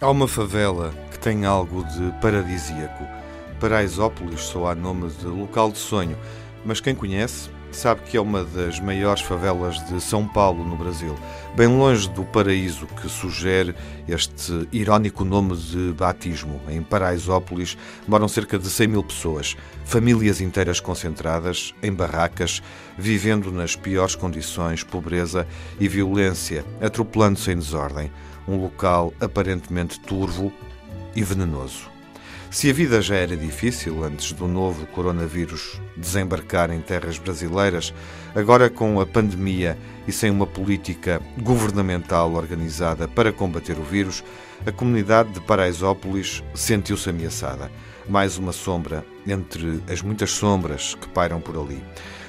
Há uma favela que tem algo de paradisíaco. Paraisópolis só há nome de local de sonho, mas quem conhece sabe que é uma das maiores favelas de São Paulo, no Brasil, bem longe do paraíso que sugere este irónico nome de batismo. Em Paraisópolis moram cerca de 100 mil pessoas, famílias inteiras concentradas em barracas, vivendo nas piores condições, pobreza e violência, atropelando-se em desordem um local aparentemente turvo e venenoso. Se a vida já era difícil antes do novo coronavírus desembarcar em terras brasileiras, agora com a pandemia e sem uma política governamental organizada para combater o vírus, a comunidade de Paraisópolis sentiu-se ameaçada. Mais uma sombra entre as muitas sombras que pairam por ali.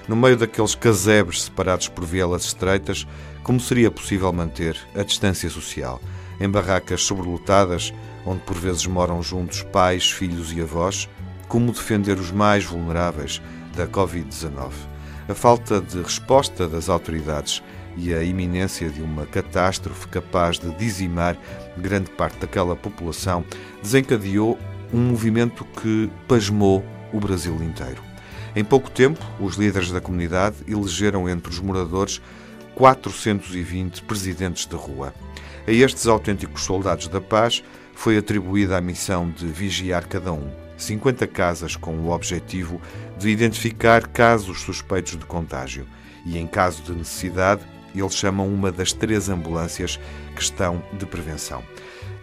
No meio daqueles casebres separados por vielas estreitas, como seria possível manter a distância social? Em barracas sobrelotadas, onde por vezes moram juntos pais, filhos e avós, como defender os mais vulneráveis da Covid-19? A falta de resposta das autoridades e a iminência de uma catástrofe capaz de dizimar grande parte daquela população desencadeou um movimento que pasmou o Brasil inteiro. Em pouco tempo, os líderes da comunidade elegeram entre os moradores 420 presidentes de rua. A estes autênticos soldados da paz foi atribuída a missão de vigiar cada um, 50 casas com o objetivo de identificar casos suspeitos de contágio e, em caso de necessidade, eles chamam uma das três ambulâncias que estão de prevenção.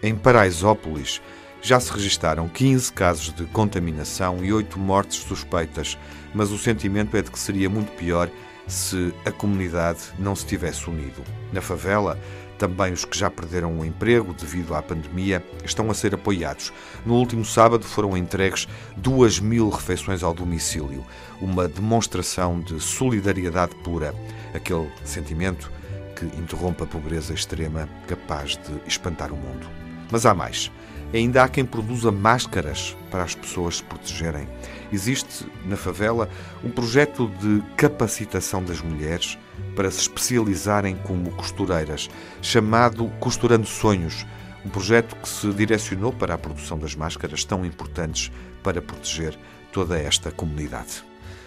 Em Paraisópolis, já se registaram 15 casos de contaminação e 8 mortes suspeitas, mas o sentimento é de que seria muito pior se a comunidade não se tivesse unido. Na favela, também os que já perderam o emprego devido à pandemia estão a ser apoiados. No último sábado foram entregues 2 mil refeições ao domicílio, uma demonstração de solidariedade pura, aquele sentimento que interrompe a pobreza extrema capaz de espantar o mundo. Mas há mais. Ainda há quem produza máscaras para as pessoas se protegerem. Existe na favela um projeto de capacitação das mulheres para se especializarem como costureiras, chamado Costurando Sonhos, um projeto que se direcionou para a produção das máscaras tão importantes para proteger toda esta comunidade.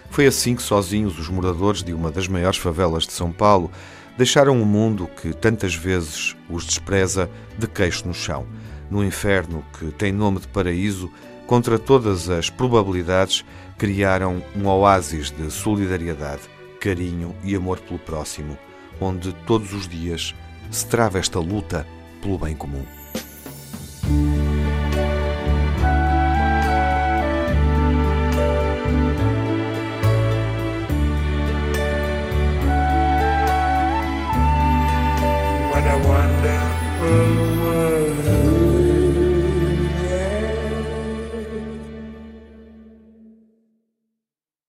Foi assim que sozinhos os moradores de uma das maiores favelas de São Paulo deixaram o um mundo que tantas vezes os despreza de queixo no chão no inferno que tem nome de paraíso, contra todas as probabilidades, criaram um oásis de solidariedade, carinho e amor pelo próximo, onde todos os dias se trava esta luta pelo bem comum. Wonderful world.